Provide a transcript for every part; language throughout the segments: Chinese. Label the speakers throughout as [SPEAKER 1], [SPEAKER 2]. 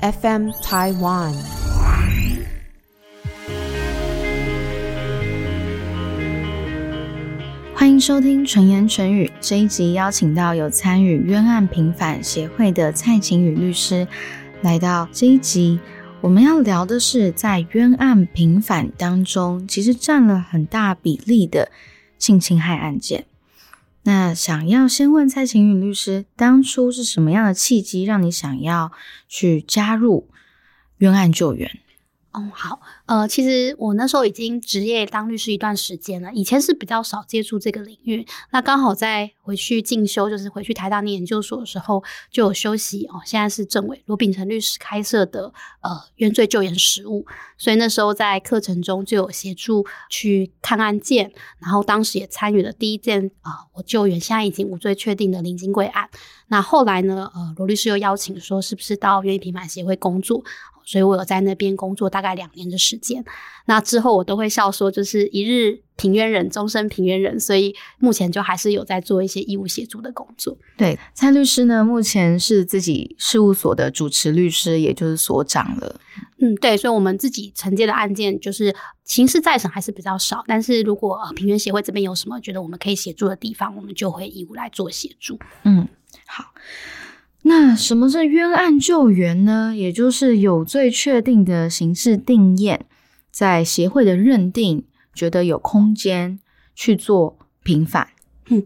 [SPEAKER 1] FM Taiwan。
[SPEAKER 2] 欢迎收听纯言纯语这一集，邀请到有参与冤案平反协会的蔡晴雨律师来到这一集。我们要聊的是，在冤案平反当中，其实占了很大比例的性侵害案件。那想要先问蔡晴雨律师，当初是什么样的契机，让你想要去加入冤案救援？
[SPEAKER 3] 哦，好，呃，其实我那时候已经职业当律师一段时间了，以前是比较少接触这个领域。那刚好在回去进修，就是回去台大念研究所的时候，就有休息哦。现在是政委罗秉成律师开设的呃冤罪救援实务，所以那时候在课程中就有协助去看案件，然后当时也参与了第一件啊我救援现在已经无罪确定的林金贵案。那后来呢，呃罗律师又邀请说，是不是到冤狱平反协会工作？所以我有在那边工作大概两年的时间，那之后我都会笑说，就是一日平冤人，终身平冤人。所以目前就还是有在做一些义务协助的工作。
[SPEAKER 2] 对，蔡律师呢，目前是自己事务所的主持律师，也就是所长了。
[SPEAKER 3] 嗯，对，所以我们自己承接的案件就是刑事再审还是比较少，但是如果平冤协会这边有什么觉得我们可以协助的地方，我们就会义务来做协助。
[SPEAKER 2] 嗯，好。那什么是冤案救援呢？也就是有罪确定的刑事定验，在协会的认定，觉得有空间去做平反。嗯。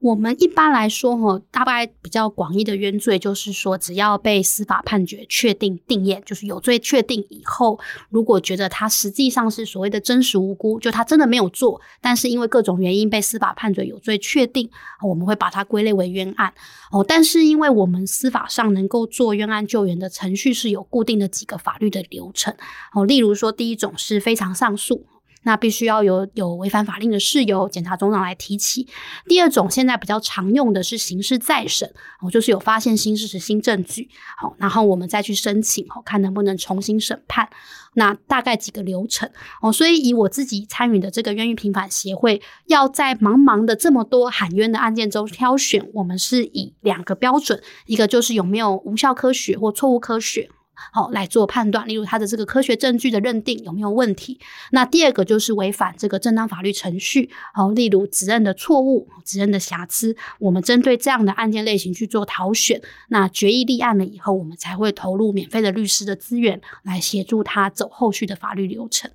[SPEAKER 3] 我们一般来说，哈，大概比较广义的冤罪，就是说，只要被司法判决确定定验，就是有罪确定以后，如果觉得他实际上是所谓的真实无辜，就他真的没有做，但是因为各种原因被司法判决有罪确定，我们会把它归类为冤案。哦，但是因为我们司法上能够做冤案救援的程序是有固定的几个法律的流程。哦，例如说，第一种是非常上诉。那必须要有有违反法令的事由，检察总长来提起。第二种现在比较常用的是刑事再审，哦，就是有发现新事实、新证据，好，然后我们再去申请，哦，看能不能重新审判。那大概几个流程，哦，所以以我自己参与的这个冤狱平反协会，要在茫茫的这么多喊冤的案件中挑选，我们是以两个标准，一个就是有没有无效科学或错误科学。好来做判断，例如他的这个科学证据的认定有没有问题？那第二个就是违反这个正当法律程序，好，例如指认的错误、指认的瑕疵，我们针对这样的案件类型去做讨选。那决议立案了以后，我们才会投入免费的律师的资源来协助他走后续的法律流程。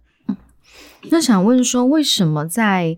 [SPEAKER 2] 那想问说，为什么在？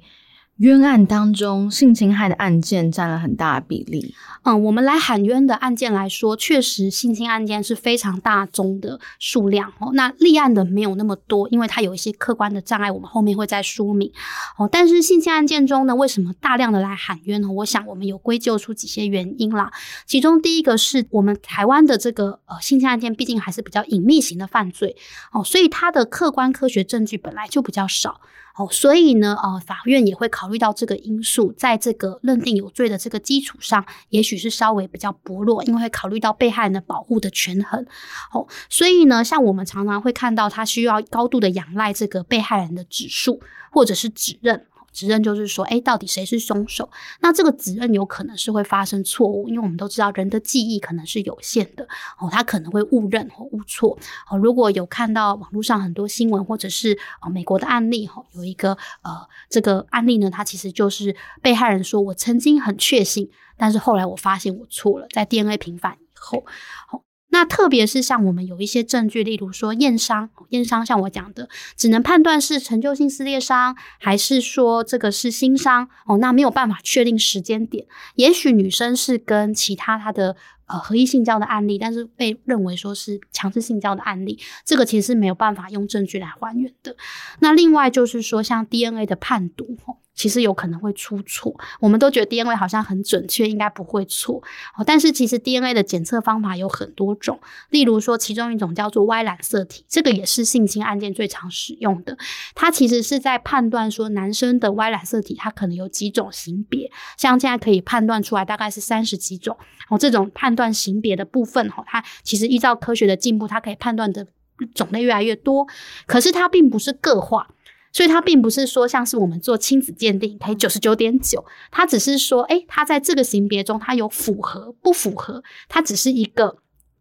[SPEAKER 2] 冤案当中，性侵害的案件占了很大的比例。
[SPEAKER 3] 嗯，我们来喊冤的案件来说，确实性侵案件是非常大宗的数量哦。那立案的没有那么多，因为它有一些客观的障碍，我们后面会再说明哦。但是性侵案件中呢，为什么大量的来喊冤呢？我想我们有归咎出几些原因啦。其中第一个是我们台湾的这个呃性侵案件，毕竟还是比较隐秘型的犯罪哦，所以它的客观科学证据本来就比较少。哦，所以呢，呃，法院也会考虑到这个因素，在这个认定有罪的这个基础上，也许是稍微比较薄弱，因为会考虑到被害人的保护的权衡。哦，所以呢，像我们常常会看到，他需要高度的仰赖这个被害人的指数或者是指认。指认就是说，哎，到底谁是凶手？那这个指认有可能是会发生错误，因为我们都知道人的记忆可能是有限的哦，他可能会误认或误错哦。如果有看到网络上很多新闻或者是哦美国的案例哈，有一个呃这个案例呢，它其实就是被害人说我曾经很确信，但是后来我发现我错了，在 DNA 平反以后，好。那特别是像我们有一些证据，例如说验伤，验伤像我讲的，只能判断是陈旧性撕裂伤，还是说这个是新伤哦，那没有办法确定时间点。也许女生是跟其他她的呃合意性交的案例，但是被认为说是强制性交的案例，这个其实没有办法用证据来还原的。那另外就是说，像 DNA 的判读，其实有可能会出错，我们都觉得 DNA 好像很准确，应该不会错。哦，但是其实 DNA 的检测方法有很多种，例如说其中一种叫做 Y 染色体，这个也是性侵案件最常使用的。它其实是在判断说男生的 Y 染色体，它可能有几种型别，像现在可以判断出来大概是三十几种。哦，这种判断型别的部分，哈，它其实依照科学的进步，它可以判断的种类越来越多。可是它并不是个化。所以它并不是说像是我们做亲子鉴定可以九十九点九，它只是说，哎，它在这个型别中它有符合不符合，它只是一个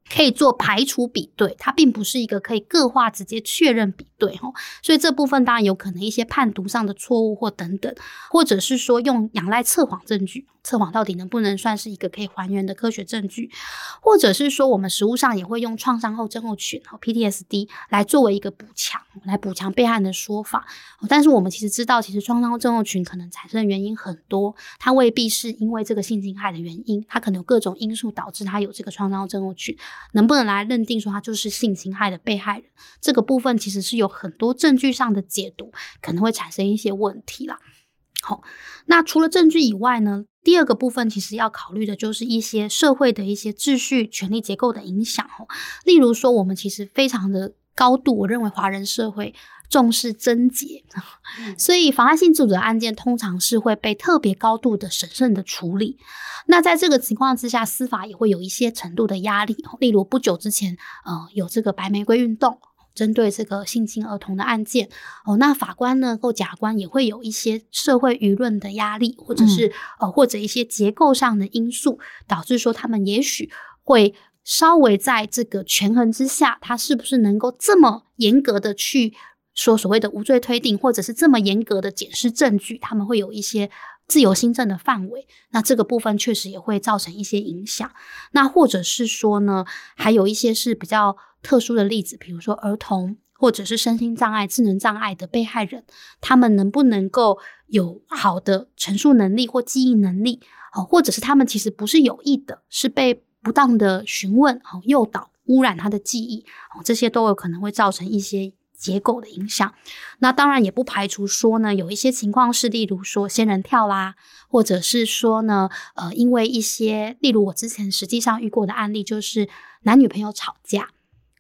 [SPEAKER 3] 可以做排除比对，它并不是一个可以个化直接确认比对哦，所以这部分当然有可能一些判读上的错误或等等，或者是说用仰赖测谎证据，测谎到底能不能算是一个可以还原的科学证据，或者是说我们实物上也会用创伤后症候群和 PTSD 来作为一个补强，来补强被害人的说法，但是我们其实知道，其实创伤后症候群可能产生的原因很多，它未必是因为这个性侵害的原因，它可能有各种因素导致它有这个创伤后症候群。能不能来认定说他就是性侵害的被害人？这个部分其实是有很多证据上的解读，可能会产生一些问题啦。好，那除了证据以外呢，第二个部分其实要考虑的就是一些社会的一些秩序、权力结构的影响哦。例如说，我们其实非常的高度，我认为华人社会。重视贞洁，所以妨碍性自主的案件通常是会被特别高度的审慎的处理。那在这个情况之下，司法也会有一些程度的压力。例如不久之前，呃，有这个白玫瑰运动，针对这个性侵儿童的案件，哦，那法官呢或甲官也会有一些社会舆论的压力，或者是呃或者一些结构上的因素，导致说他们也许会稍微在这个权衡之下，他是不是能够这么严格的去。说所谓的无罪推定，或者是这么严格的检视证据，他们会有一些自由新政的范围。那这个部分确实也会造成一些影响。那或者是说呢，还有一些是比较特殊的例子，比如说儿童，或者是身心障碍、智能障碍的被害人，他们能不能够有好的陈述能力或记忆能力？哦，或者是他们其实不是有意的，是被不当的询问、哦诱导、污染他的记忆，哦，这些都有可能会造成一些。结构的影响，那当然也不排除说呢，有一些情况是，例如说仙人跳啦，或者是说呢，呃，因为一些，例如我之前实际上遇过的案例，就是男女朋友吵架。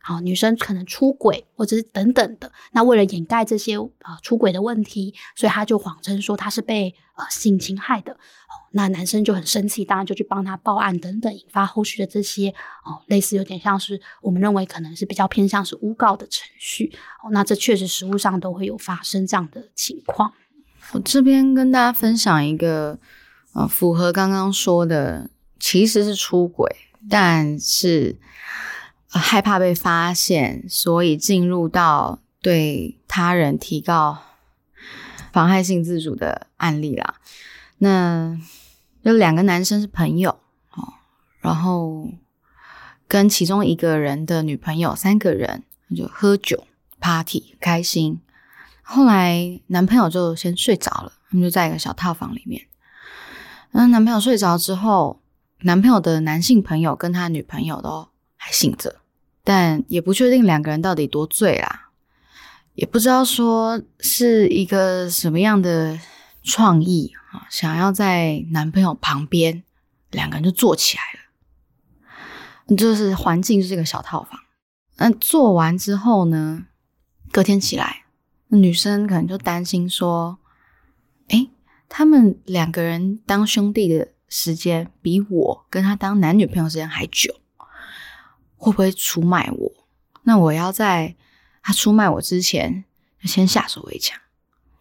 [SPEAKER 3] 好，女生可能出轨，或者是等等的。那为了掩盖这些呃出轨的问题，所以他就谎称说他是被呃性侵害的。那男生就很生气，当然就去帮他报案等等，引发后续的这些哦，类似有点像是我们认为可能是比较偏向是诬告的程序。哦，那这确实实物上都会有发生这样的情况。
[SPEAKER 2] 我这边跟大家分享一个呃，符合刚刚说的，其实是出轨，但是。害怕被发现，所以进入到对他人提高妨害性自主的案例啦。那有两个男生是朋友哦，然后跟其中一个人的女朋友三个人就喝酒 party 开心。后来男朋友就先睡着了，他们就在一个小套房里面。那男朋友睡着之后，男朋友的男性朋友跟他女朋友都还醒着。但也不确定两个人到底多醉啦，也不知道说是一个什么样的创意啊，想要在男朋友旁边，两个人就坐起来了。就是环境是这个小套房，那做完之后呢，隔天起来，女生可能就担心说，哎，他们两个人当兄弟的时间比我跟他当男女朋友时间还久。会不会出卖我？那我要在他出卖我之前，先下手为强。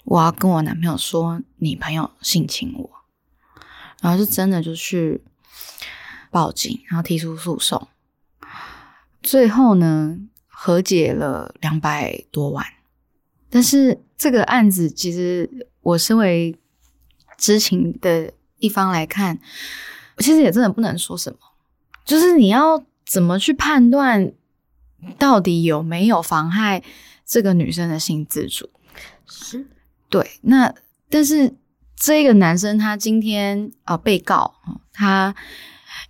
[SPEAKER 2] 我要跟我男朋友说，你朋友性侵我，然后是真的就去报警，然后提出诉讼。最后呢，和解了两百多万。但是这个案子，其实我身为知情的一方来看，其实也真的不能说什么，就是你要。怎么去判断到底有没有妨害这个女生的性自主？
[SPEAKER 3] 是，
[SPEAKER 2] 对。那但是这个男生他今天啊，被告他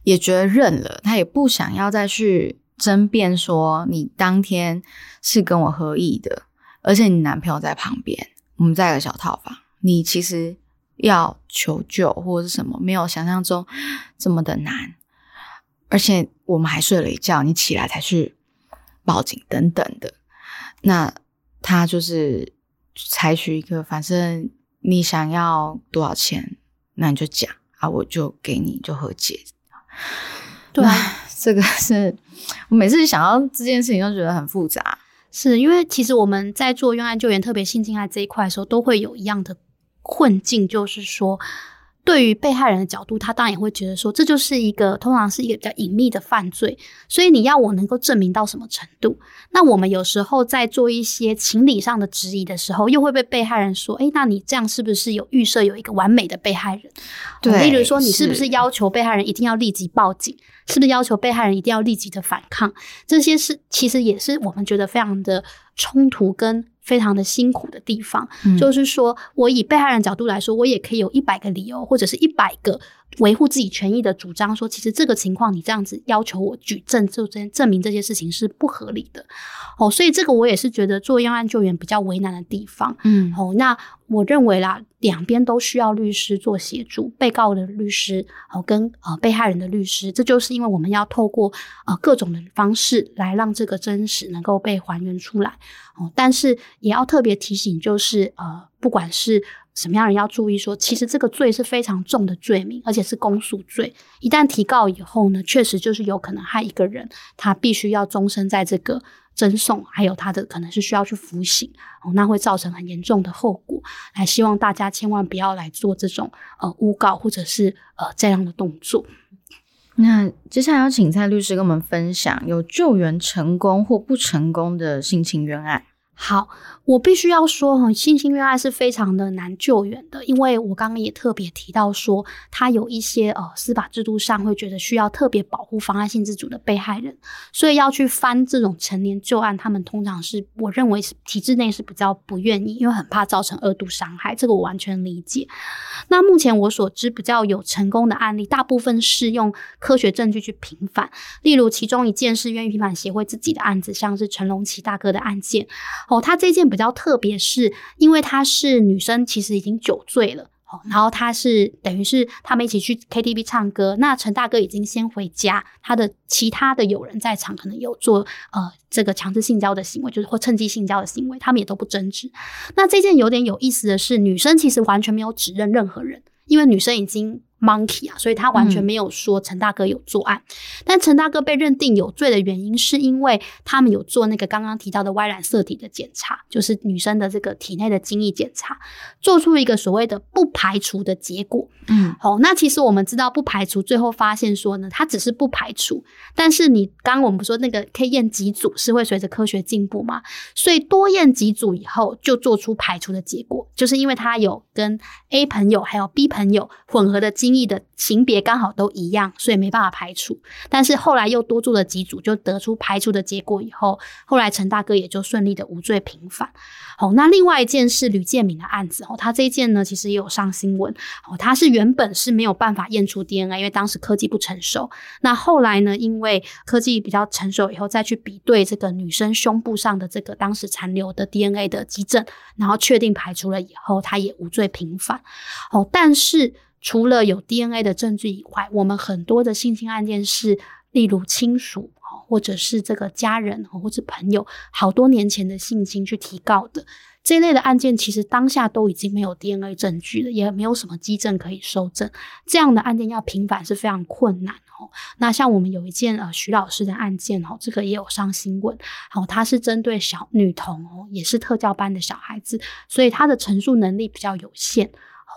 [SPEAKER 2] 也觉得认了，他也不想要再去争辩说你当天是跟我合意的，而且你男朋友在旁边，我们在一个小套房，你其实要求救或者是什么，没有想象中这么的难。而且我们还睡了一觉，你起来才去报警等等的。那他就是采取一个，反正你想要多少钱，那你就讲啊，我就给你，就和解。
[SPEAKER 3] 对，
[SPEAKER 2] 这个是我每次想到这件事情，都觉得很复杂。
[SPEAKER 3] 是因为其实我们在做冤案救援，特别性侵害这一块的时候，都会有一样的困境，就是说。对于被害人的角度，他当然也会觉得说，这就是一个通常是一个比较隐秘的犯罪，所以你要我能够证明到什么程度？那我们有时候在做一些情理上的质疑的时候，又会被被害人说，哎，那你这样是不是有预设有一个完美的被害人？
[SPEAKER 2] 对，
[SPEAKER 3] 例如说，你是不是要求被害人一定要立即报警？是不是要求被害人一定要立即的反抗？这些是其实也是我们觉得非常的冲突跟非常的辛苦的地方。就是说我以被害人角度来说，我也可以有一百个理由或者是一百个维护自己权益的主张，说其实这个情况你这样子要求我举证，就证证明这些事情是不合理的。哦，所以这个我也是觉得做冤案救援比较为难的地方。
[SPEAKER 2] 嗯，
[SPEAKER 3] 哦，那我认为啦。两边都需要律师做协助，被告的律师哦跟呃被害人的律师，这就是因为我们要透过呃各种的方式来让这个真实能够被还原出来哦。但是也要特别提醒，就是呃不管是什么样人要注意说，其实这个罪是非常重的罪名，而且是公诉罪。一旦提告以后呢，确实就是有可能害一个人，他必须要终身在这个。赠送，还有他的可能是需要去服刑哦，那会造成很严重的后果。来，希望大家千万不要来做这种呃诬告或者是呃这样的动作。
[SPEAKER 2] 那接下来要请蔡律师跟我们分享有救援成功或不成功的性侵冤案。
[SPEAKER 3] 好，我必须要说哈，性侵冤案是非常的难救援的，因为我刚刚也特别提到说，他有一些呃司法制度上会觉得需要特别保护妨碍性自主的被害人，所以要去翻这种成年旧案，他们通常是我认为是体制内是比较不愿意，因为很怕造成二度伤害，这个我完全理解。那目前我所知比较有成功的案例，大部分是用科学证据去平反，例如其中一件是愿意平反协会自己的案子，像是陈龙奇大哥的案件。哦，他这件比较特别，是因为他是女生，其实已经酒醉了。哦，然后他是等于是他们一起去 KTV 唱歌，那陈大哥已经先回家，他的其他的友人在场，可能有做呃这个强制性交的行为，就是或趁机性交的行为，他们也都不争执。那这件有点有意思的是，女生其实完全没有指认任何人，因为女生已经。Monkey 啊，所以他完全没有说陈大哥有作案，但陈大哥被认定有罪的原因，是因为他们有做那个刚刚提到的 Y 染色体的检查，就是女生的这个体内的精液检查，做出一个所谓的不排除的结果。
[SPEAKER 2] 嗯，
[SPEAKER 3] 好，那其实我们知道不排除，最后发现说呢，它只是不排除，但是你刚刚我们不说那个可以验几组是会随着科学进步嘛，所以多验几组以后就做出排除的结果，就是因为他有跟 A 朋友还有 B 朋友混合的精。意的型别刚好都一样，所以没办法排除。但是后来又多做了几组，就得出排除的结果以后，后来陈大哥也就顺利的无罪平反。好，那另外一件是吕建敏的案子哦，他这一件呢其实也有上新闻哦，他是原本是没有办法验出 DNA，因为当时科技不成熟。那后来呢，因为科技比较成熟以后，再去比对这个女生胸部上的这个当时残留的 DNA 的基证，然后确定排除了以后，他也无罪平反。哦，但是。除了有 DNA 的证据以外，我们很多的性侵案件是，例如亲属或者是这个家人或者朋友，好多年前的性侵去提告的这一类的案件，其实当下都已经没有 DNA 证据了，也没有什么基证可以收证，这样的案件要平反是非常困难哦。那像我们有一件呃徐老师的案件哦，这个也有上新闻，好，他是针对小女童哦，也是特教班的小孩子，所以他的陈述能力比较有限。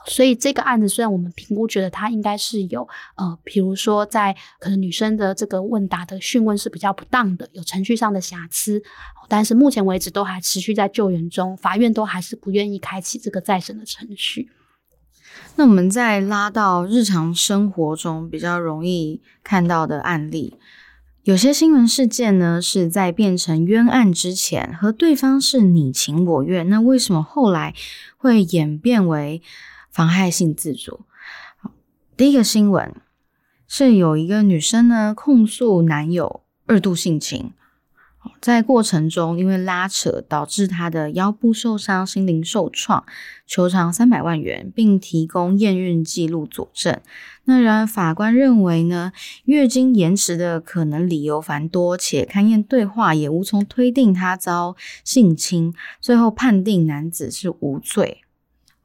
[SPEAKER 3] 所以这个案子虽然我们评估觉得他应该是有呃，比如说在可能女生的这个问答的讯问是比较不当的，有程序上的瑕疵，但是目前为止都还持续在救援中，法院都还是不愿意开启这个再审的程序。
[SPEAKER 2] 那我们再拉到日常生活中比较容易看到的案例，有些新闻事件呢是在变成冤案之前和对方是你情我愿，那为什么后来会演变为？妨害性自主。第一个新闻是有一个女生呢控诉男友二度性侵，在过程中因为拉扯导致她的腰部受伤、心灵受创，求偿三百万元，并提供验孕记录佐证。那然而法官认为呢，月经延迟的可能理由繁多，且勘验对话也无从推定她遭性侵，最后判定男子是无罪。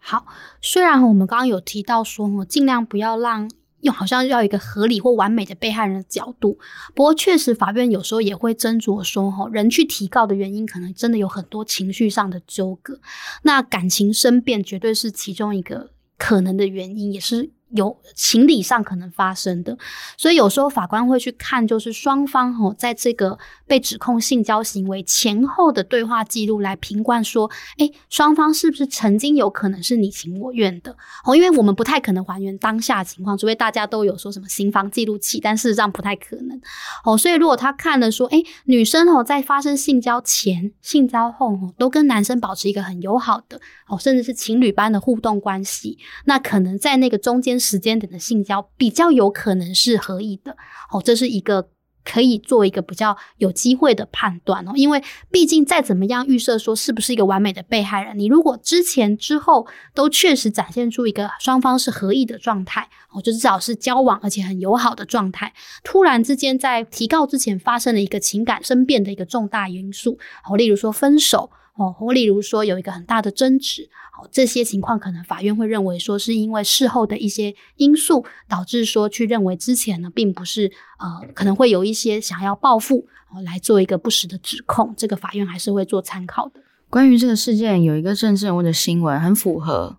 [SPEAKER 3] 好，虽然我们刚刚有提到说，我尽量不要让用好像要一个合理或完美的被害人的角度，不过确实法院有时候也会斟酌说，哈，人去提告的原因可能真的有很多情绪上的纠葛，那感情生变绝对是其中一个可能的原因，也是。有情理上可能发生的，所以有时候法官会去看，就是双方哦，在这个被指控性交行为前后的对话记录来评判说，哎，双方是不是曾经有可能是你情我愿的哦？因为我们不太可能还原当下情况，除非大家都有说什么刑房记录器，但事实上不太可能哦。所以如果他看了说，哎，女生哦在发生性交前、性交后哦都跟男生保持一个很友好的哦，甚至是情侣般的互动关系，那可能在那个中间。时间点的性交比较有可能是合意的哦，这是一个可以做一个比较有机会的判断哦，因为毕竟再怎么样预设说是不是一个完美的被害人，你如果之前之后都确实展现出一个双方是合意的状态哦，就至少是交往而且很友好的状态，突然之间在提告之前发生了一个情感生变的一个重大因素哦，例如说分手。哦，或例如说有一个很大的争执，哦，这些情况可能法院会认为说是因为事后的一些因素导致说去认为之前呢并不是呃可能会有一些想要报复哦来做一个不实的指控，这个法院还是会做参考的。
[SPEAKER 2] 关于这个事件有一个政治人物的新闻很符合，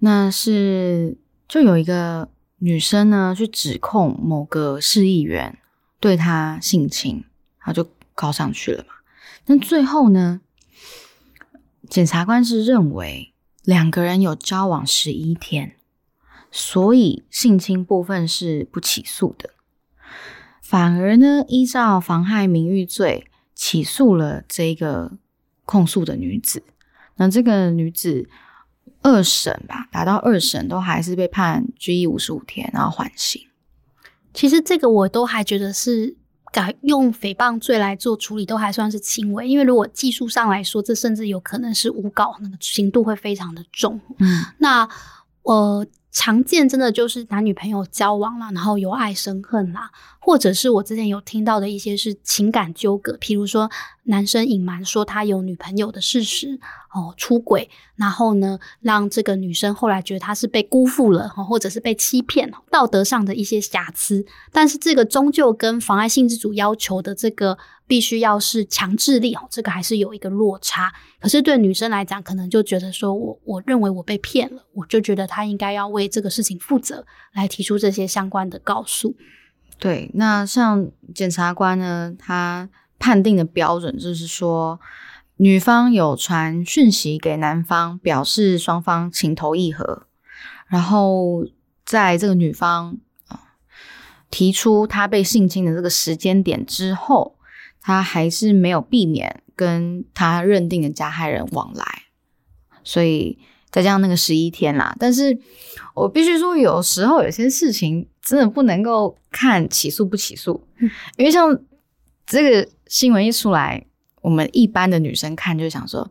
[SPEAKER 2] 那是就有一个女生呢去指控某个市议员对她性侵，她就告上去了嘛，那最后呢？检察官是认为两个人有交往十一天，所以性侵部分是不起诉的。反而呢，依照妨害名誉罪起诉了这个控诉的女子。那这个女子二审吧，达到二审都还是被判拘役五十五天，然后缓刑。
[SPEAKER 3] 其实这个我都还觉得是。改用诽谤罪来做处理都还算是轻微，因为如果技术上来说，这甚至有可能是诬告，那个刑度会非常的重。嗯，那呃，常见真的就是男女朋友交往了，然后由爱生恨啦，或者是我之前有听到的一些是情感纠葛，譬如说男生隐瞒说他有女朋友的事实。哦，出轨，然后呢，让这个女生后来觉得他是被辜负了，或者是被欺骗，道德上的一些瑕疵。但是这个终究跟妨碍性自主要求的这个必须要是强制力，哦，这个还是有一个落差。可是对女生来讲，可能就觉得说我我认为我被骗了，我就觉得她应该要为这个事情负责，来提出这些相关的告诉。
[SPEAKER 2] 对，那像检察官呢，他判定的标准就是说。女方有传讯息给男方，表示双方情投意合，然后在这个女方啊提出她被性侵的这个时间点之后，他还是没有避免跟他认定的加害人往来，所以再加上那个十一天啦。但是我必须说，有时候有些事情真的不能够看起诉不起诉，因为像这个新闻一出来。我们一般的女生看就想说，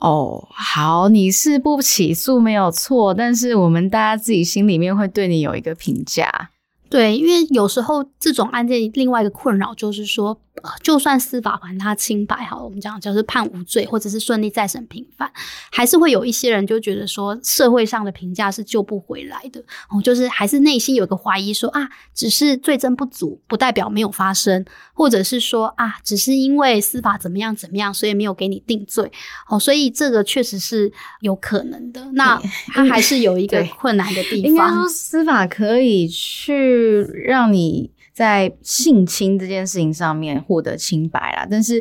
[SPEAKER 2] 哦，好，你是不起诉没有错，但是我们大家自己心里面会对你有一个评价。
[SPEAKER 3] 对，因为有时候这种案件另外一个困扰就是说。呃，就算司法还他清白，好，我们讲就是判无罪，或者是顺利再审平反，还是会有一些人就觉得说，社会上的评价是救不回来的，哦，就是还是内心有个怀疑，说啊，只是罪证不足，不代表没有发生，或者是说啊，只是因为司法怎么样怎么样，所以没有给你定罪，哦，所以这个确实是有可能的。那他还是有一 个困难的地方，
[SPEAKER 2] 应该说司法可以去让你。在性侵这件事情上面获得清白啦，但是，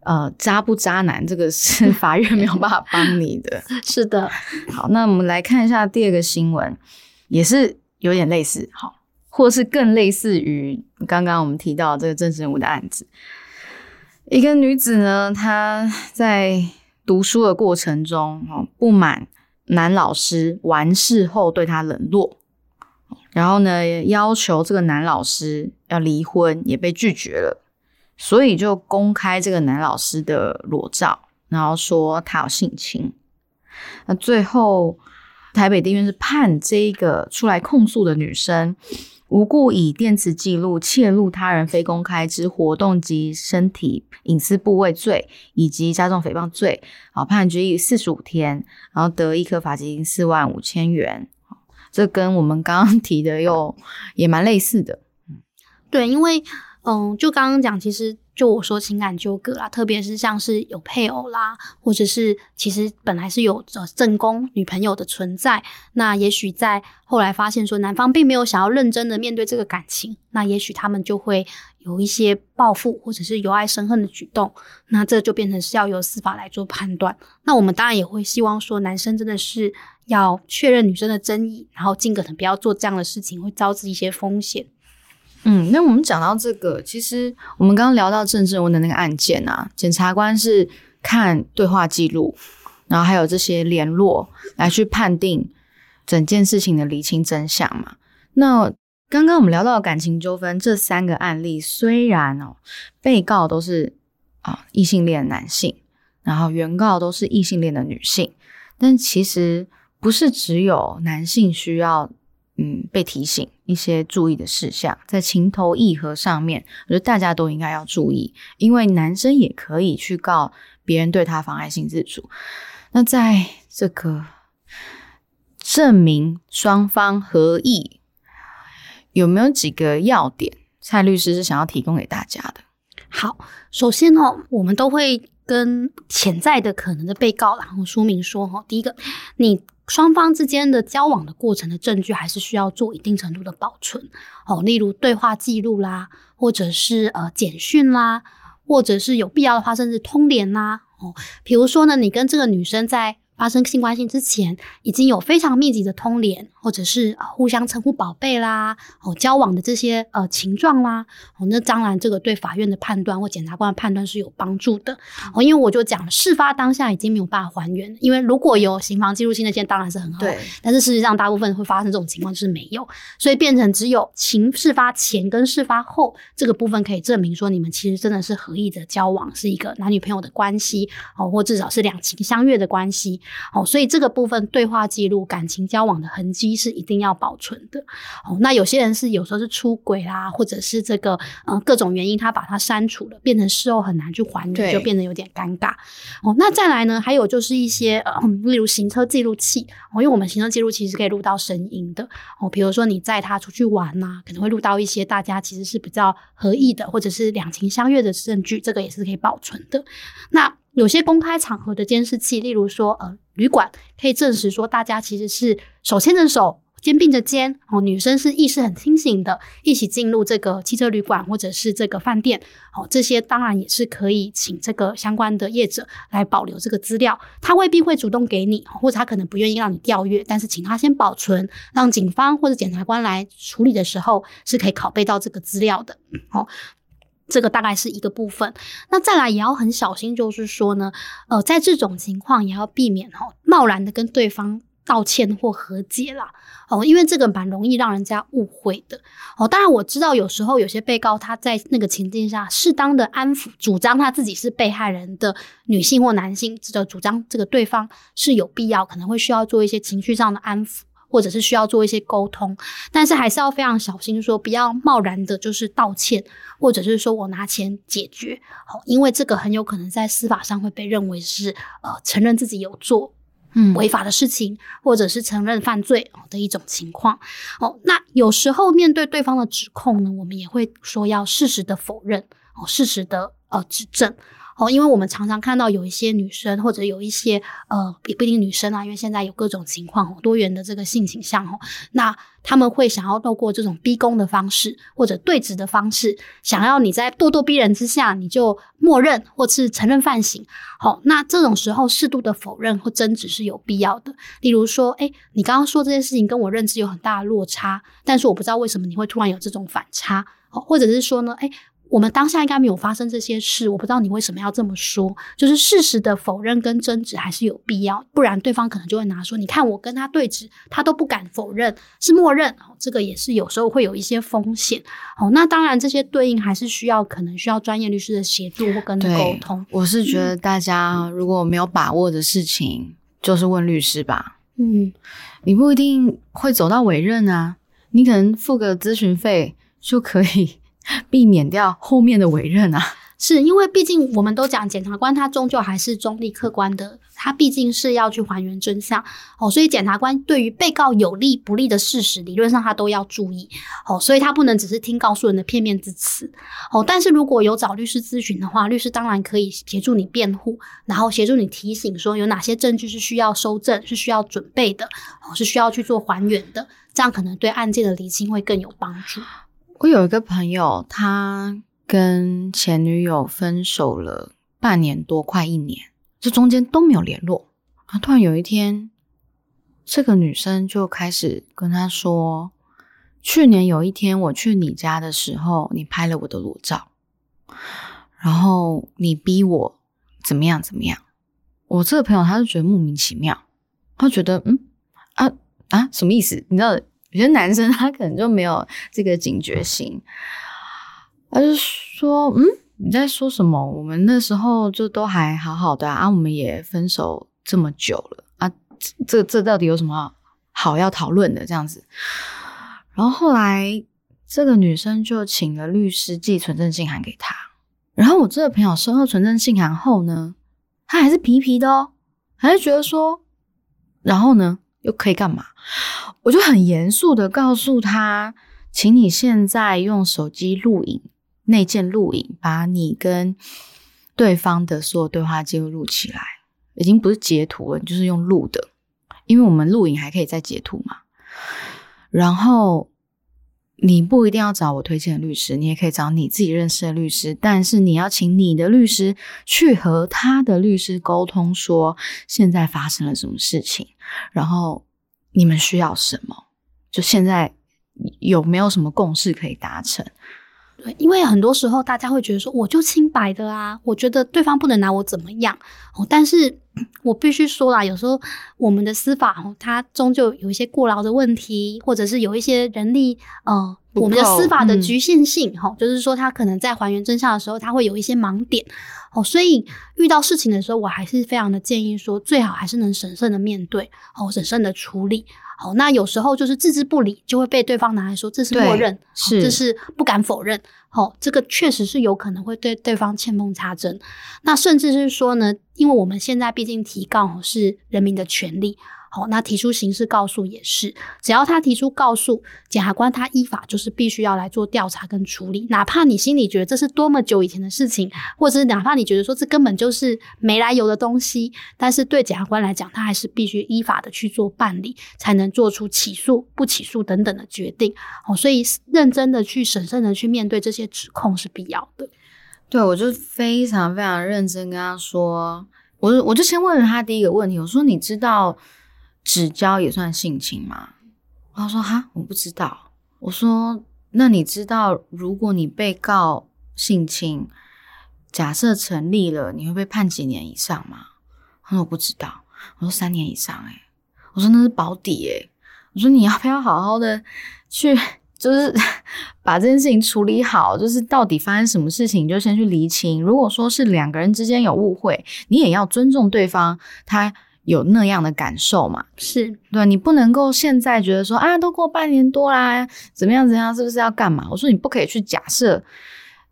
[SPEAKER 2] 呃，渣不渣男这个是法院没有办法帮你的。
[SPEAKER 3] 是的，
[SPEAKER 2] 好，那我们来看一下第二个新闻，也是有点类似，好，或是更类似于刚刚我们提到这个政治人物的案子。一个女子呢，她在读书的过程中，哦，不满男老师完事后对她冷落。然后呢，要求这个男老师要离婚，也被拒绝了，所以就公开这个男老师的裸照，然后说他有性侵。那最后，台北地院是判这个出来控诉的女生无故以电磁记录窃录他人非公开之活动及身体隐私部位罪，以及加重诽谤罪，好判拘役四十五天，然后得一颗罚金四万五千元。这跟我们刚刚 提的又也蛮类似的，
[SPEAKER 3] 对，因为嗯，就刚刚讲，其实就我说情感纠葛啦，特别是像是有配偶啦，或者是其实本来是有呃正宫女朋友的存在，那也许在后来发现说男方并没有想要认真的面对这个感情，那也许他们就会有一些报复或者是由爱生恨的举动，那这就变成是要由司法来做判断。那我们当然也会希望说男生真的是要确认女生的真意，然后尽可能不要做这样的事情，会招致一些风险。
[SPEAKER 2] 嗯，那我们讲到这个，其实我们刚刚聊到郑正文的那个案件啊，检察官是看对话记录，然后还有这些联络来去判定整件事情的厘清真相嘛。那刚刚我们聊到感情纠纷这三个案例，虽然哦被告都是啊异性恋男性，然后原告都是异性恋的女性，但其实不是只有男性需要。嗯，被提醒一些注意的事项，在情投意合上面，我觉得大家都应该要注意，因为男生也可以去告别人对他妨碍性自主。那在这个证明双方合意，有没有几个要点？蔡律师是想要提供给大家的。
[SPEAKER 3] 好，首先哦，我们都会跟潜在的可能的被告，然后说明说哈，第一个，你。双方之间的交往的过程的证据，还是需要做一定程度的保存哦，例如对话记录啦，或者是呃简讯啦，或者是有必要的话，甚至通联啦哦。比如说呢，你跟这个女生在。发生性关系之前，已经有非常密集的通联，或者是互相称呼宝贝啦，哦，交往的这些呃情状啦，哦，那当然这个对法院的判断或检察官的判断是有帮助的哦。因为我就讲，事发当下已经没有办法还原，因为如果有刑房记录器那些当然是很好，
[SPEAKER 2] 对。
[SPEAKER 3] 但是事实上，大部分会发生这种情况就是没有，所以变成只有情事发前跟事发后这个部分可以证明说你们其实真的是合意的交往，是一个男女朋友的关系哦，或至少是两情相悦的关系。哦，所以这个部分对话记录、感情交往的痕迹是一定要保存的。哦，那有些人是有时候是出轨啦，或者是这个呃各种原因，他把它删除了，变成事后很难去还原，就变得有点尴尬。哦，那再来呢，还有就是一些呃，例如行车记录器，哦，因为我们行车记录器是可以录到声音的。哦，比如说你载他出去玩呐，可能会录到一些大家其实是比较合意的，或者是两情相悦的证据，这个也是可以保存的。那有些公开场合的监视器，例如说，呃，旅馆可以证实说，大家其实是手牵着手、肩并着肩，哦，女生是意识很清醒的，一起进入这个汽车旅馆或者是这个饭店，哦，这些当然也是可以请这个相关的业者来保留这个资料。他未必会主动给你，或者他可能不愿意让你调阅，但是请他先保存，让警方或者检察官来处理的时候是可以拷贝到这个资料的，哦。这个大概是一个部分，那再来也要很小心，就是说呢，呃，在这种情况也要避免哈，贸然的跟对方道歉或和解啦，哦，因为这个蛮容易让人家误会的哦。当然我知道有时候有些被告他在那个情境下适当的安抚，主张他自己是被害人的女性或男性，这个主张这个对方是有必要，可能会需要做一些情绪上的安抚。或者是需要做一些沟通，但是还是要非常小心，说不要贸然的，就是道歉，或者是说我拿钱解决，好，因为这个很有可能在司法上会被认为是呃承认自己有做嗯违法的事情，或者是承认犯罪的一种情况。哦，那有时候面对对方的指控呢，我们也会说要适时的否认，哦，适时的呃指证。哦，因为我们常常看到有一些女生，或者有一些呃，也不一定女生啊，因为现在有各种情况，多元的这个性倾向哦，那他们会想要透过这种逼宫的方式，或者对质的方式，想要你在咄咄逼人之下，你就默认或是承认犯行。好，那这种时候适度的否认或争执是有必要的。例如说，哎，你刚刚说这件事情跟我认知有很大的落差，但是我不知道为什么你会突然有这种反差，或者是说呢，哎。我们当下应该没有发生这些事，我不知道你为什么要这么说。就是事实的否认跟争执还是有必要，不然对方可能就会拿说：“你看我跟他对峙，他都不敢否认，是默认。”哦，这个也是有时候会有一些风险。哦，那当然这些对应还是需要可能需要专业律师的协助或跟沟通。
[SPEAKER 2] 我是觉得大家如果没有把握的事情，就是问律师吧。嗯，你不一定会走到委任啊，你可能付个咨询费就可以。避免掉后面的委任啊，
[SPEAKER 3] 是因为毕竟我们都讲，检察官他终究还是中立客观的，他毕竟是要去还原真相哦，所以检察官对于被告有利不利的事实，理论上他都要注意哦，所以他不能只是听告诉人的片面之词哦。但是如果有找律师咨询的话，律师当然可以协助你辩护，然后协助你提醒说有哪些证据是需要收证、是需要准备的哦，是需要去做还原的，这样可能对案件的厘清会更有帮助。
[SPEAKER 2] 我有一个朋友，他。跟前女友分手了半年多，快一年，这中间都没有联络。啊，突然有一天，这个女生就开始跟他说：“去年有一天我去你家的时候，你拍了我的裸照，然后你逼我怎么样怎么样。”我这个朋友他就觉得莫名其妙，他觉得嗯啊啊什么意思？你知道，有些男生他可能就没有这个警觉性。他就说：“嗯，你在说什么？我们那时候就都还好好的啊，我们也分手这么久了啊，这这到底有什么好要讨论的？这样子。然后后来这个女生就请了律师寄存证信函给他。然后我这个朋友收到存证信函后呢，他还是皮皮的哦，还是觉得说，然后呢又可以干嘛？我就很严肃的告诉他，请你现在用手机录影。”内建录影，把你跟对方的所有对话记录录起来，已经不是截图了，就是用录的，因为我们录影还可以再截图嘛。然后你不一定要找我推荐的律师，你也可以找你自己认识的律师，但是你要请你的律师去和他的律师沟通，说现在发生了什么事情，然后你们需要什么，就现在有没有什么共识可以达成。
[SPEAKER 3] 对，因为很多时候大家会觉得说，我就清白的啊，我觉得对方不能拿我怎么样哦。但是 我必须说啦，有时候我们的司法哦，它终究有一些过劳的问题，或者是有一些人力呃，我们的司法的局限性哈，就是说他可能在还原真相的时候，他会有一些盲点哦。所以遇到事情的时候，我还是非常的建议说，最好还是能审慎的面对哦，审慎的处理。哦，那有时候就是置之不理，就会被对方拿来说这是默认，
[SPEAKER 2] 是
[SPEAKER 3] 这是不敢否认。哦，这个确实是有可能会对对方欠奉插针。那甚至是说呢，因为我们现在毕竟提告是人民的权利。好，那提出刑事告诉也是，只要他提出告诉，检察官他依法就是必须要来做调查跟处理，哪怕你心里觉得这是多么久以前的事情，或者是哪怕你觉得说这根本就是没来由的东西，但是对检察官来讲，他还是必须依法的去做办理，才能做出起诉、不起诉等等的决定。哦，所以认真的去、审慎的去面对这些指控是必要的。
[SPEAKER 2] 对，我就非常非常认真跟他说，我我就先问了他第一个问题，我说你知道。指交也算性侵吗？他说：“哈，我不知道。”我说：“那你知道，如果你被告性侵，假设成立了，你会被判几年以上吗？”他说：“我不知道。”我说：“三年以上。”哎，我说：“那是保底。”哎，我说：“你要不要好好的去，就是 把这件事情处理好？就是到底发生什么事情，你就先去厘清。如果说是两个人之间有误会，你也要尊重对方。他。”有那样的感受嘛？
[SPEAKER 3] 是
[SPEAKER 2] 对，你不能够现在觉得说啊，都过半年多啦，怎么样怎样，是不是要干嘛？我说你不可以去假设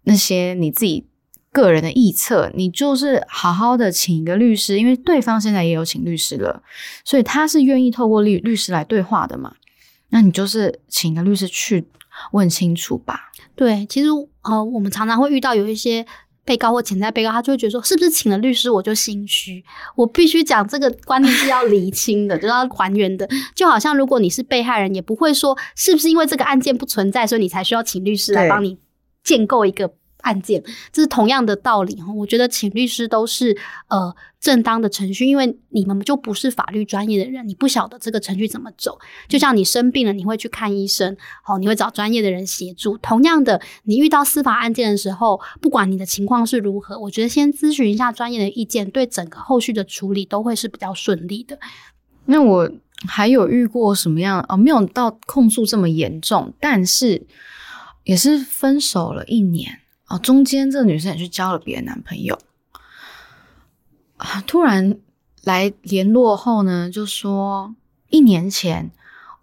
[SPEAKER 2] 那些你自己个人的臆测，你就是好好的请一个律师，因为对方现在也有请律师了，所以他是愿意透过律律师来对话的嘛。那你就是请个律师去问清楚吧。
[SPEAKER 3] 对，其实呃，我们常常会遇到有一些。被告或潜在被告，他就会觉得说，是不是请了律师我就心虚？我必须讲这个观念是要厘清的，就是要还原的。就好像如果你是被害人，也不会说是不是因为这个案件不存在，所以你才需要请律师来帮你建构一个。案件，这是同样的道理哈。我觉得请律师都是呃正当的程序，因为你们就不是法律专业的人，你不晓得这个程序怎么走。就像你生病了，你会去看医生，好，你会找专业的人协助。同样的，你遇到司法案件的时候，不管你的情况是如何，我觉得先咨询一下专业的意见，对整个后续的处理都会是比较顺利的。
[SPEAKER 2] 那我还有遇过什么样哦？没有到控诉这么严重，但是也是分手了一年。哦，中间这个女生也去交了别的男朋友啊，突然来联络后呢，就说一年前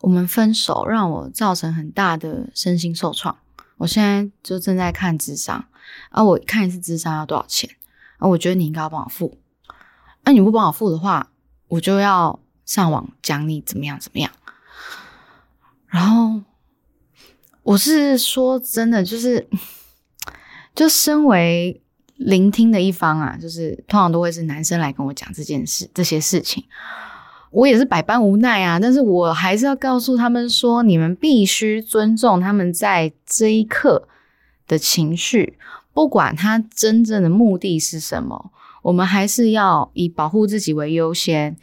[SPEAKER 2] 我们分手，让我造成很大的身心受创。我现在就正在看智商，啊，我看一次智商要多少钱？啊，我觉得你应该要帮我付。那你不帮我付的话，我就要上网讲你怎么样怎么样。然后我是说真的，就是就身为聆听的一方啊，就是通常都会是男生来跟我讲这件事、这些事情，我也是百般无奈啊。但是我还是要告诉他们说，你们必须尊重他们在这一刻的情绪，不管他真正的目的是什么。我们还是要以保护自己为优先，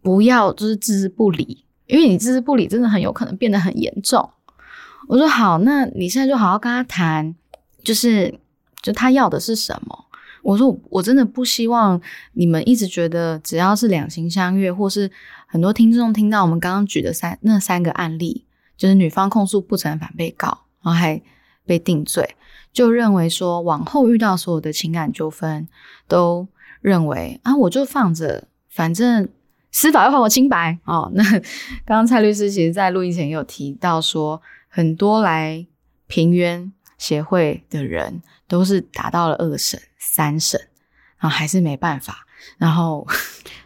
[SPEAKER 2] 不要就是置之不理，因为你置之不理，真的很有可能变得很严重。我说好，那你现在就好好跟他谈，就是就他要的是什么？我说我真的不希望你们一直觉得只要是两情相悦，或是很多听众听到我们刚刚举的三那三个案例，就是女方控诉不成反被告，然后还被定罪。就认为说，往后遇到所有的情感纠纷，都认为啊，我就放着，反正司法要还我清白哦。那刚刚蔡律师其实在录音前也有提到说，很多来平冤协会的人都是达到了二审、三审，然后还是没办法，然后。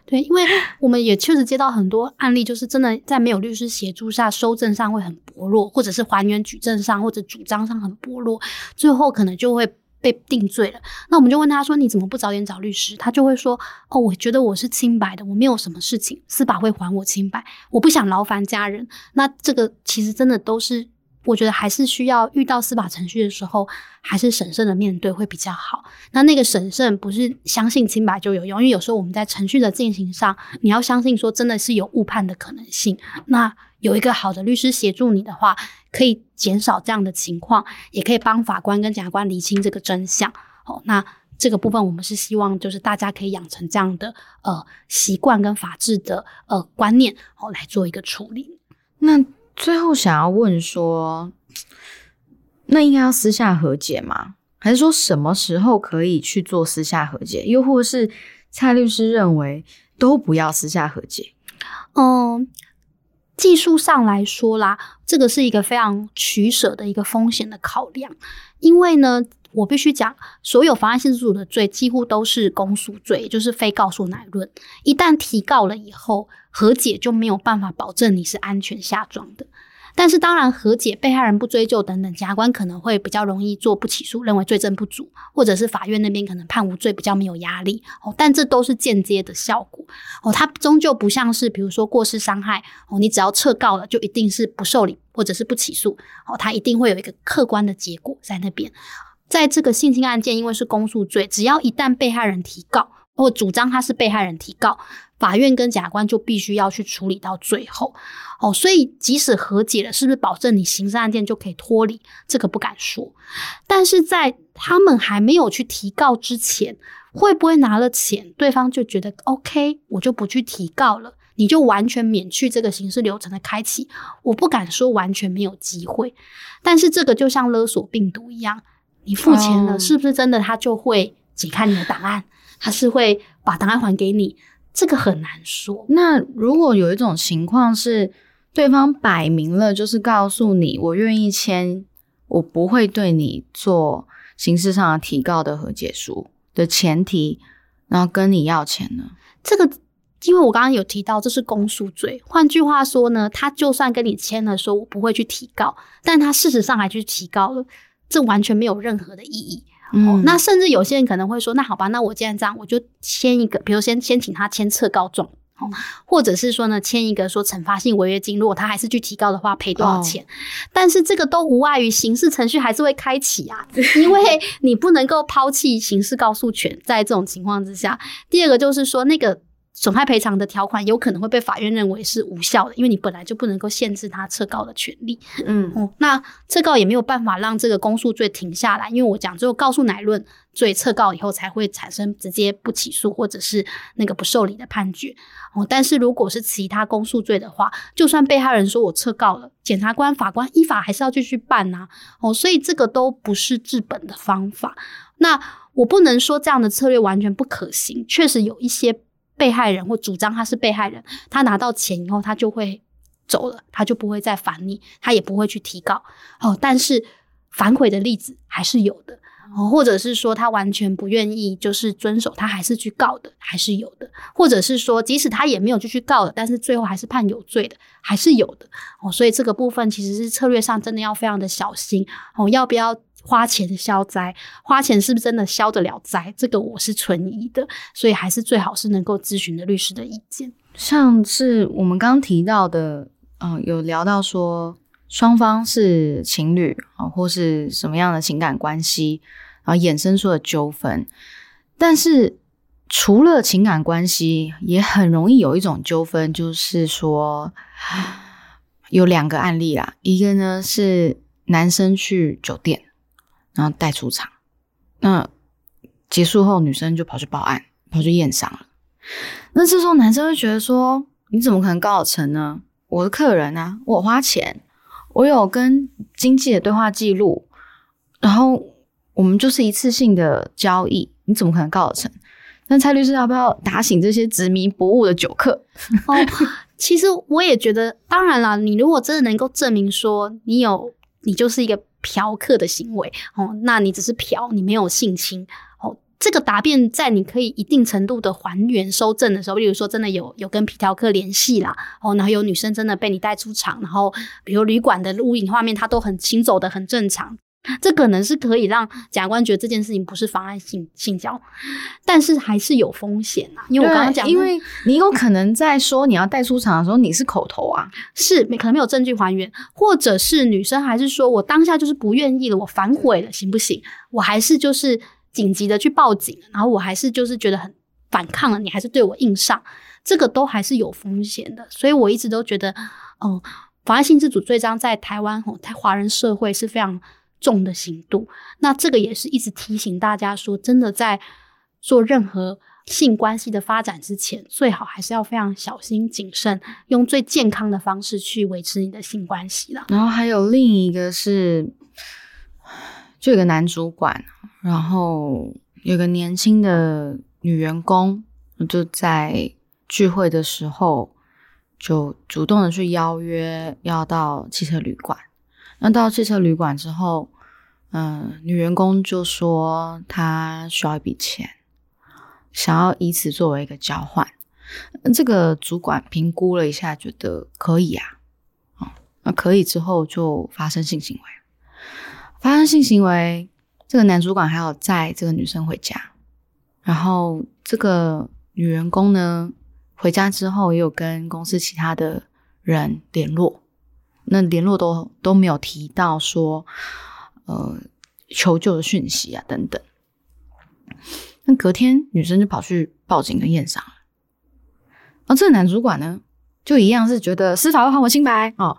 [SPEAKER 3] 对，因为我们也确实接到很多案例，就是真的在没有律师协助下，收证上会很薄弱，或者是还原举证上或者主张上很薄弱，最后可能就会被定罪了。那我们就问他说：“你怎么不早点找律师？”他就会说：“哦，我觉得我是清白的，我没有什么事情，司法会还我清白，我不想劳烦家人。”那这个其实真的都是。我觉得还是需要遇到司法程序的时候，还是审慎的面对会比较好。那那个审慎不是相信清白就有用，因为有时候我们在程序的进行上，你要相信说真的是有误判的可能性。那有一个好的律师协助你的话，可以减少这样的情况，也可以帮法官跟检察官厘清这个真相。哦，那这个部分我们是希望就是大家可以养成这样的呃习惯跟法治的呃观念，哦来做一个处理。
[SPEAKER 2] 那。最后想要问说，那应该要私下和解吗？还是说什么时候可以去做私下和解？又或是蔡律师认为都不要私下和解？
[SPEAKER 3] 嗯，技术上来说啦，这个是一个非常取舍的一个风险的考量，因为呢。我必须讲，所有妨碍性自主的罪几乎都是公诉罪，就是非告诉乃论。一旦提告了以后，和解就没有办法保证你是安全下庄的。但是，当然和解，被害人不追究等等，检察官可能会比较容易做不起诉，认为罪证不足，或者是法院那边可能判无罪，比较没有压力。哦，但这都是间接的效果。哦，它终究不像是比如说过失伤害。哦，你只要撤告了，就一定是不受理或者是不起诉。哦，它一定会有一个客观的结果在那边。在这个性侵案件，因为是公诉罪，只要一旦被害人提告或主张他是被害人提告，法院跟检察官就必须要去处理到最后。哦，所以即使和解了，是不是保证你刑事案件就可以脱离？这个不敢说。但是在他们还没有去提告之前，会不会拿了钱，对方就觉得 OK，我就不去提告了，你就完全免去这个刑事流程的开启？我不敢说完全没有机会，但是这个就像勒索病毒一样。你付钱了，是不是真的他就会解开你的档案？他是会把档案还给你？这个很难说。
[SPEAKER 2] 那如果有一种情况是，对方摆明了就是告诉你，我愿意签，我不会对你做形式上的提告的和解书的前提，然后跟你要钱呢？
[SPEAKER 3] 这个，因为我刚刚有提到这是公诉罪，换句话说呢，他就算跟你签了，说我不会去提告，但他事实上还去提告了。这完全没有任何的意义。哦，那甚至有些人可能会说：“那好吧，那我既然这样，我就签一个，比如先先请他签撤告状，哦，或者是说呢，签一个说惩罚性违约金，如果他还是去提高的话，赔多少钱？但是这个都无碍于刑事程序还是会开启啊，因为你不能够抛弃刑事告诉权。在这种情况之下，第二个就是说那个。损害赔偿的条款有可能会被法院认为是无效的，因为你本来就不能够限制他撤告的权利。嗯，哦，那撤告也没有办法让这个公诉罪停下来，因为我讲只有告诉乃论罪撤告以后才会产生直接不起诉或者是那个不受理的判决。哦，但是如果是其他公诉罪的话，就算被害人说我撤告了，检察官、法官依法还是要继续办呐。哦，所以这个都不是治本的方法。那我不能说这样的策略完全不可行，确实有一些。被害人或主张他是被害人，他拿到钱以后，他就会走了，他就不会再烦你，他也不会去提告哦。但是反悔的例子还是有的哦，或者是说他完全不愿意就是遵守，他还是去告的，还是有的；或者是说即使他也没有就去告了，但是最后还是判有罪的，还是有的。哦，所以这个部分其实是策略上真的要非常的小心哦，要不要花钱消灾？花钱是不是真的消得了灾？这个我是存疑的，所以还是最好是能够咨询的律师的意见。
[SPEAKER 2] 像是我们刚提到的，嗯，有聊到说双方是情侣啊，或是什么样的情感关系，然后衍生出了纠纷。但是除了情感关系，也很容易有一种纠纷，就是说有两个案例啦，一个呢是男生去酒店，然后带出场，那结束后女生就跑去报案，跑去验伤了。那这时候男生会觉得说：“你怎么可能告得成呢？我的客人啊，我花钱，我有跟经纪的对话记录，然后我们就是一次性的交易，你怎么可能告得成？”那蔡律师要不要打醒这些执迷不悟的酒客？
[SPEAKER 3] 其实我也觉得，当然啦，你如果真的能够证明说你有，你就是一个嫖客的行为哦，那你只是嫖，你没有性侵哦。这个答辩在你可以一定程度的还原收证的时候，例如说真的有有跟皮条客联系啦，哦，然后有女生真的被你带出场，然后比如旅馆的录影画面，他都很行走的很正常，这可能是可以让假官觉得这件事情不是妨碍性性交，但是还是有风险啊，因为我刚刚讲，
[SPEAKER 2] 因为你有可能在说你要带出场的时候，你是口头啊，
[SPEAKER 3] 是可能没有证据还原，或者是女生还是说我当下就是不愿意了，我反悔了，行不行？我还是就是。紧急的去报警，然后我还是就是觉得很反抗了，你还是对我硬上，这个都还是有风险的，所以我一直都觉得，嗯，妨碍性自主罪章在台湾吼，在华人社会是非常重的刑度。那这个也是一直提醒大家说，真的在做任何性关系的发展之前，最好还是要非常小心谨慎，用最健康的方式去维持你的性关系了。
[SPEAKER 2] 然后还有另一个是。就有个男主管，然后有个年轻的女员工，就在聚会的时候就主动的去邀约，要到汽车旅馆。那到汽车旅馆之后，嗯，女员工就说她需要一笔钱，想要以此作为一个交换。这个主管评估了一下，觉得可以啊，哦，那可以之后就发生性行为。发生性行为，这个男主管还要载这个女生回家，然后这个女员工呢，回家之后也有跟公司其他的人联络，那联络都都没有提到说，呃，求救的讯息啊等等。那隔天女生就跑去报警跟验伤，而这个男主管呢，就一样是觉得司法会还我清白哦，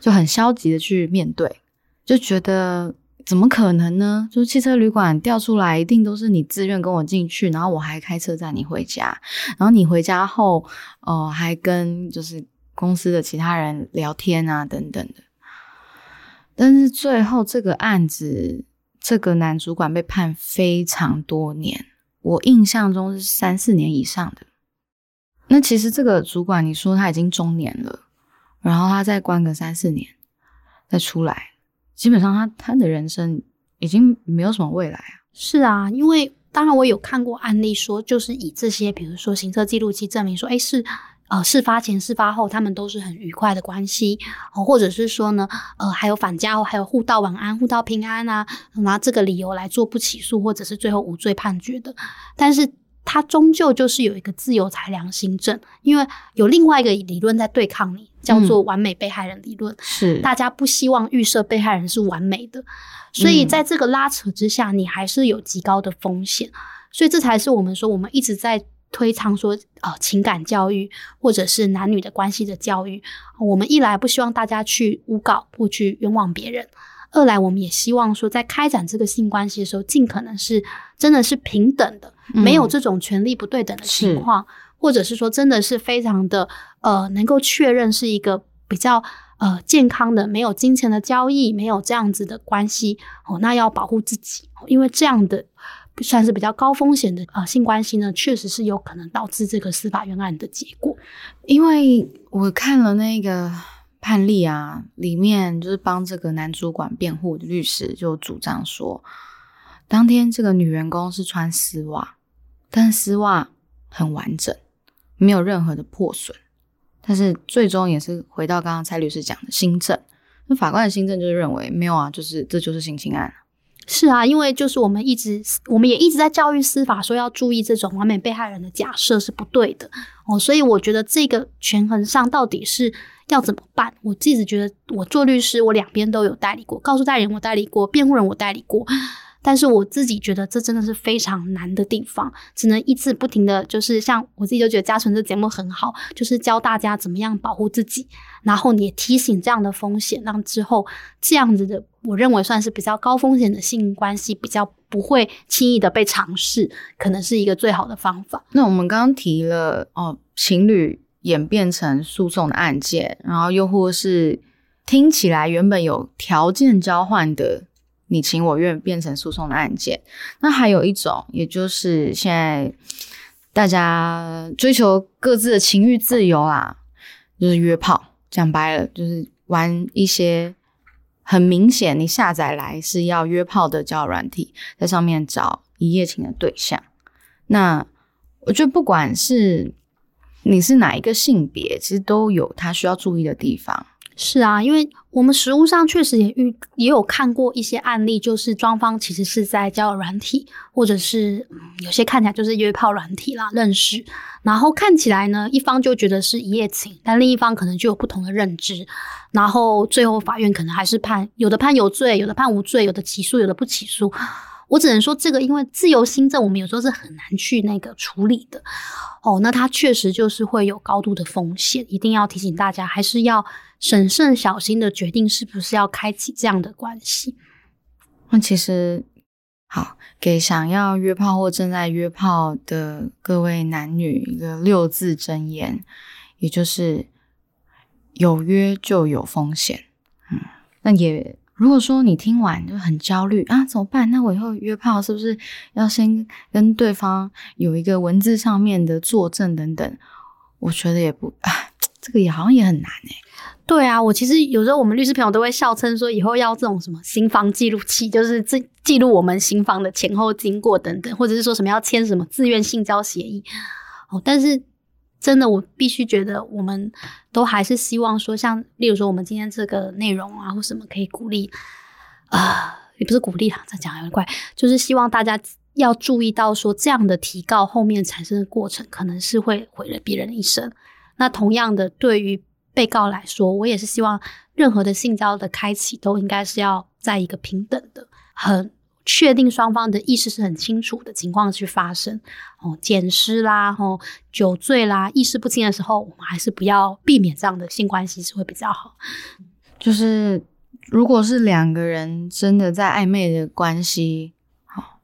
[SPEAKER 2] 就很消极的去面对。就觉得怎么可能呢？就是汽车旅馆调出来，一定都是你自愿跟我进去，然后我还开车载你回家，然后你回家后，哦，还跟就是公司的其他人聊天啊，等等的。但是最后这个案子，这个男主管被判非常多年，我印象中是三四年以上的。那其实这个主管，你说他已经中年了，然后他再关个三四年，再出来。基本上，他他的人生已经没有什么未来啊。
[SPEAKER 3] 是啊，因为当然我有看过案例，说就是以这些，比如说行车记录器证明说，哎，是呃事发前、事发后他们都是很愉快的关系，哦，或者是说呢，呃，还有返家后还有互道晚安、互道平安啊，拿这个理由来做不起诉，或者是最后无罪判决的，但是。它终究就是有一个自由裁量新政，因为有另外一个理论在对抗你，叫做完美被害人理论。
[SPEAKER 2] 是
[SPEAKER 3] 大家不希望预设被害人是完美的，所以在这个拉扯之下，你还是有极高的风险。所以这才是我们说，我们一直在推倡说，呃，情感教育或者是男女的关系的教育。我们一来不希望大家去诬告或去冤枉别人。二来，我们也希望说，在开展这个性关系的时候，尽可能是真的是平等的，没有这种权利不对等的情况，或者是说，真的是非常的呃，能够确认是一个比较呃健康的，没有金钱的交易，没有这样子的关系哦。那要保护自己，因为这样的算是比较高风险的呃性关系呢，确实是有可能导致这个司法冤案的结果。
[SPEAKER 2] 因为我看了那个。判例啊，里面就是帮这个男主管辩护的律师就主张说，当天这个女员工是穿丝袜，但丝袜很完整，没有任何的破损。但是最终也是回到刚刚蔡律师讲的新政，那法官的新政就是认为没有啊，就是这就是性侵案。
[SPEAKER 3] 是啊，因为就是我们一直，我们也一直在教育司法说要注意这种完美被害人的假设是不对的哦，所以我觉得这个权衡上到底是要怎么办？我自己觉得，我做律师，我两边都有代理过，告诉代理人我代理过，辩护人我代理过。但是我自己觉得这真的是非常难的地方，只能一直不停的就是像我自己就觉得嘉纯这节目很好，就是教大家怎么样保护自己，然后你也提醒这样的风险，让之后这样子的我认为算是比较高风险的性关系比较不会轻易的被尝试，可能是一个最好的方法。
[SPEAKER 2] 那我们刚刚提了哦，情侣演变成诉讼的案件，然后又或是听起来原本有条件交换的。你情我愿变成诉讼的案件，那还有一种，也就是现在大家追求各自的情欲自由啊，就是约炮。讲白了，就是玩一些很明显你下载来是要约炮的交友软体，在上面找一夜情的对象。那我觉得，不管是你是哪一个性别，其实都有他需要注意的地方。
[SPEAKER 3] 是啊，因为我们实务上确实也遇也有看过一些案例，就是双方其实是在交友软体，或者是有些看起来就是约炮软体啦认识，然后看起来呢，一方就觉得是一夜情，但另一方可能就有不同的认知，然后最后法院可能还是判有的判有罪，有的判无罪，有的起诉，有的不起诉。我只能说，这个因为自由新政，我们有时候是很难去那个处理的哦。那它确实就是会有高度的风险，一定要提醒大家，还是要审慎小心的决定是不是要开启这样的关系。
[SPEAKER 2] 那其实好，给想要约炮或正在约炮的各位男女一个六字真言，也就是有约就有风险。嗯，那也。如果说你听完就很焦虑啊，怎么办？那我以后约炮是不是要先跟对方有一个文字上面的作证等等？我觉得也不啊，这个也好像也很难哎。
[SPEAKER 3] 对啊，我其实有时候我们律师朋友都会笑称说，以后要这种什么新房记录器，就是记记录我们新房的前后经过等等，或者是说什么要签什么自愿性交协议哦，但是。真的，我必须觉得，我们都还是希望说，像例如说，我们今天这个内容啊，或什么可以鼓励啊，也不是鼓励啦，这讲有点怪，就是希望大家要注意到说，这样的提告后面产生的过程，可能是会毁了别人的一生。那同样的，对于被告来说，我也是希望任何的性交的开启，都应该是要在一个平等的、很。确定双方的意识是很清楚的情况去发生哦，捡尸啦，哦，酒醉啦，意识不清的时候，我们还是不要避免这样的性关系是会比较好。
[SPEAKER 2] 就是如果是两个人真的在暧昧的关系，好，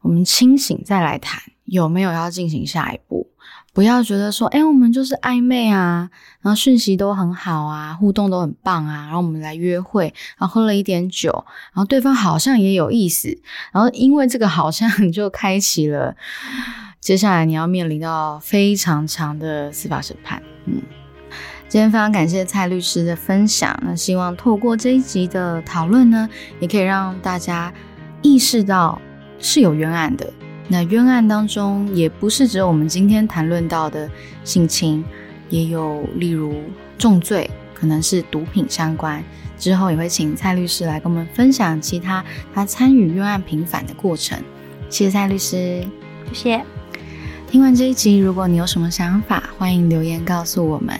[SPEAKER 2] 我们清醒再来谈有没有要进行下一步。不要觉得说，哎，我们就是暧昧啊，然后讯息都很好啊，互动都很棒啊，然后我们来约会，然后喝了一点酒，然后对方好像也有意思，然后因为这个好像就开启了接下来你要面临到非常长的司法审判。嗯，今天非常感谢蔡律师的分享，那希望透过这一集的讨论呢，也可以让大家意识到是有冤案的。那冤案当中，也不是只有我们今天谈论到的性侵，也有例如重罪，可能是毒品相关。之后也会请蔡律师来跟我们分享其他他参与冤案平反的过程。谢谢蔡律师，
[SPEAKER 3] 谢谢。
[SPEAKER 2] 听完这一集，如果你有什么想法，欢迎留言告诉我们。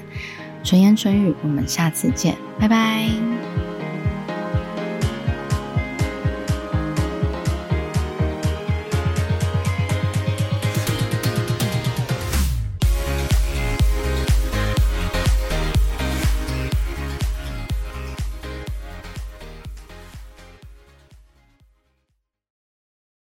[SPEAKER 2] 纯言纯语，我们下次见，拜拜。